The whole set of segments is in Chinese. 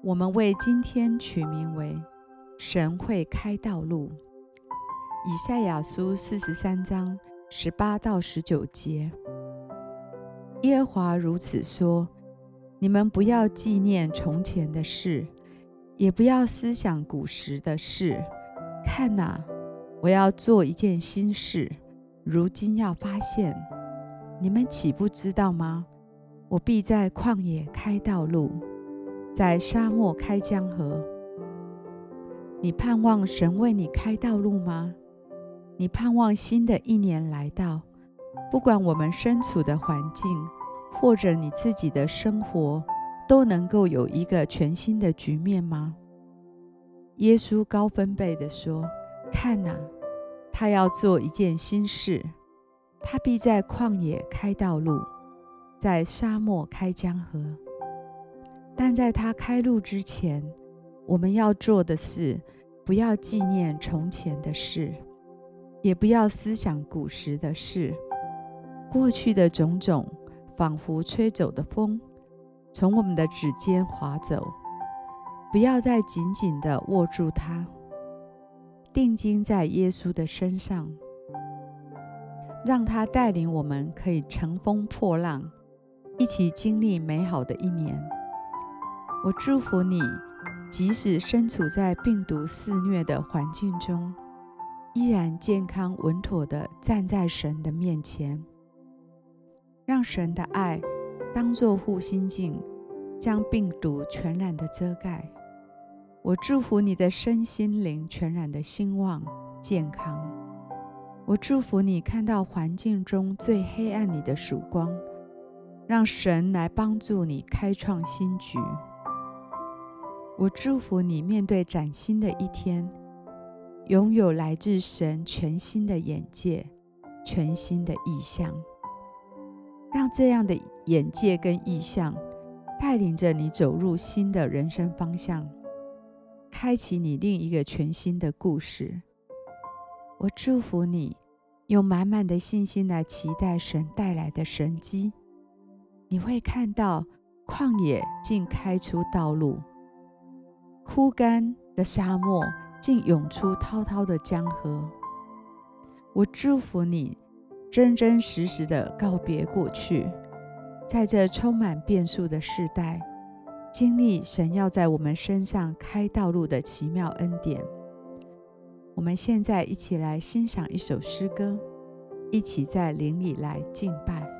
我们为今天取名为“神会开道路”。以赛亚书四十三章十八到十九节，耶和华如此说：“你们不要纪念从前的事，也不要思想古时的事。看哪，我要做一件新事，如今要发现，你们岂不知道吗？我必在旷野开道路。”在沙漠开江河，你盼望神为你开道路吗？你盼望新的一年来到，不管我们身处的环境，或者你自己的生活，都能够有一个全新的局面吗？耶稣高分贝地说：“看哪，他要做一件新事，他必在旷野开道路，在沙漠开江河。”但在他开路之前，我们要做的是，不要纪念从前的事，也不要思想古时的事。过去的种种，仿佛吹走的风，从我们的指尖滑走。不要再紧紧地握住它，定睛在耶稣的身上，让他带领我们，可以乘风破浪，一起经历美好的一年。我祝福你，即使身处在病毒肆虐的环境中，依然健康稳妥地站在神的面前，让神的爱当作护心镜，将病毒全然的遮盖。我祝福你的身心灵全然的兴旺健康。我祝福你看到环境中最黑暗里的曙光，让神来帮助你开创新局。我祝福你面对崭新的一天，拥有来自神全新的眼界、全新的意象，让这样的眼界跟意象带领着你走入新的人生方向，开启你另一个全新的故事。我祝福你用满满的信心来期待神带来的神迹，你会看到旷野竟开出道路。枯干的沙漠竟涌出滔滔的江河。我祝福你，真真实实的告别过去，在这充满变数的世代，经历神要在我们身上开道路的奇妙恩典。我们现在一起来欣赏一首诗歌，一起在灵里来敬拜。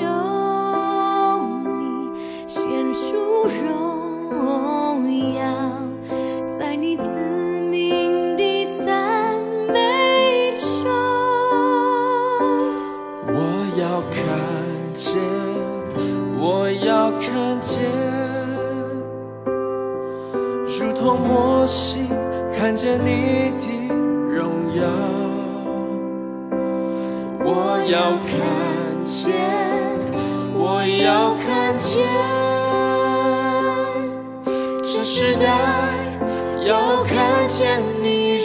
有你献出荣耀在你自命的赞美中我要看见我要看见如同我心看见你的荣耀。我要看见，我要看见，这时代要看见你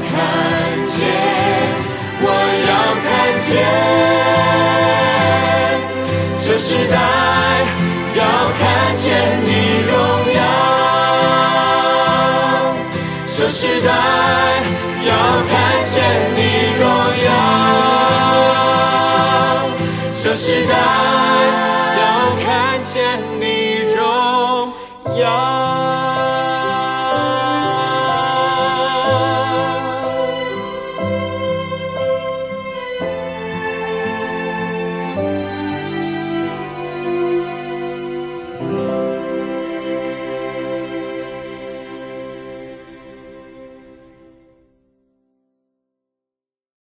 看见我要看见这时代要看见你荣耀。这时代要看见你荣耀。这时代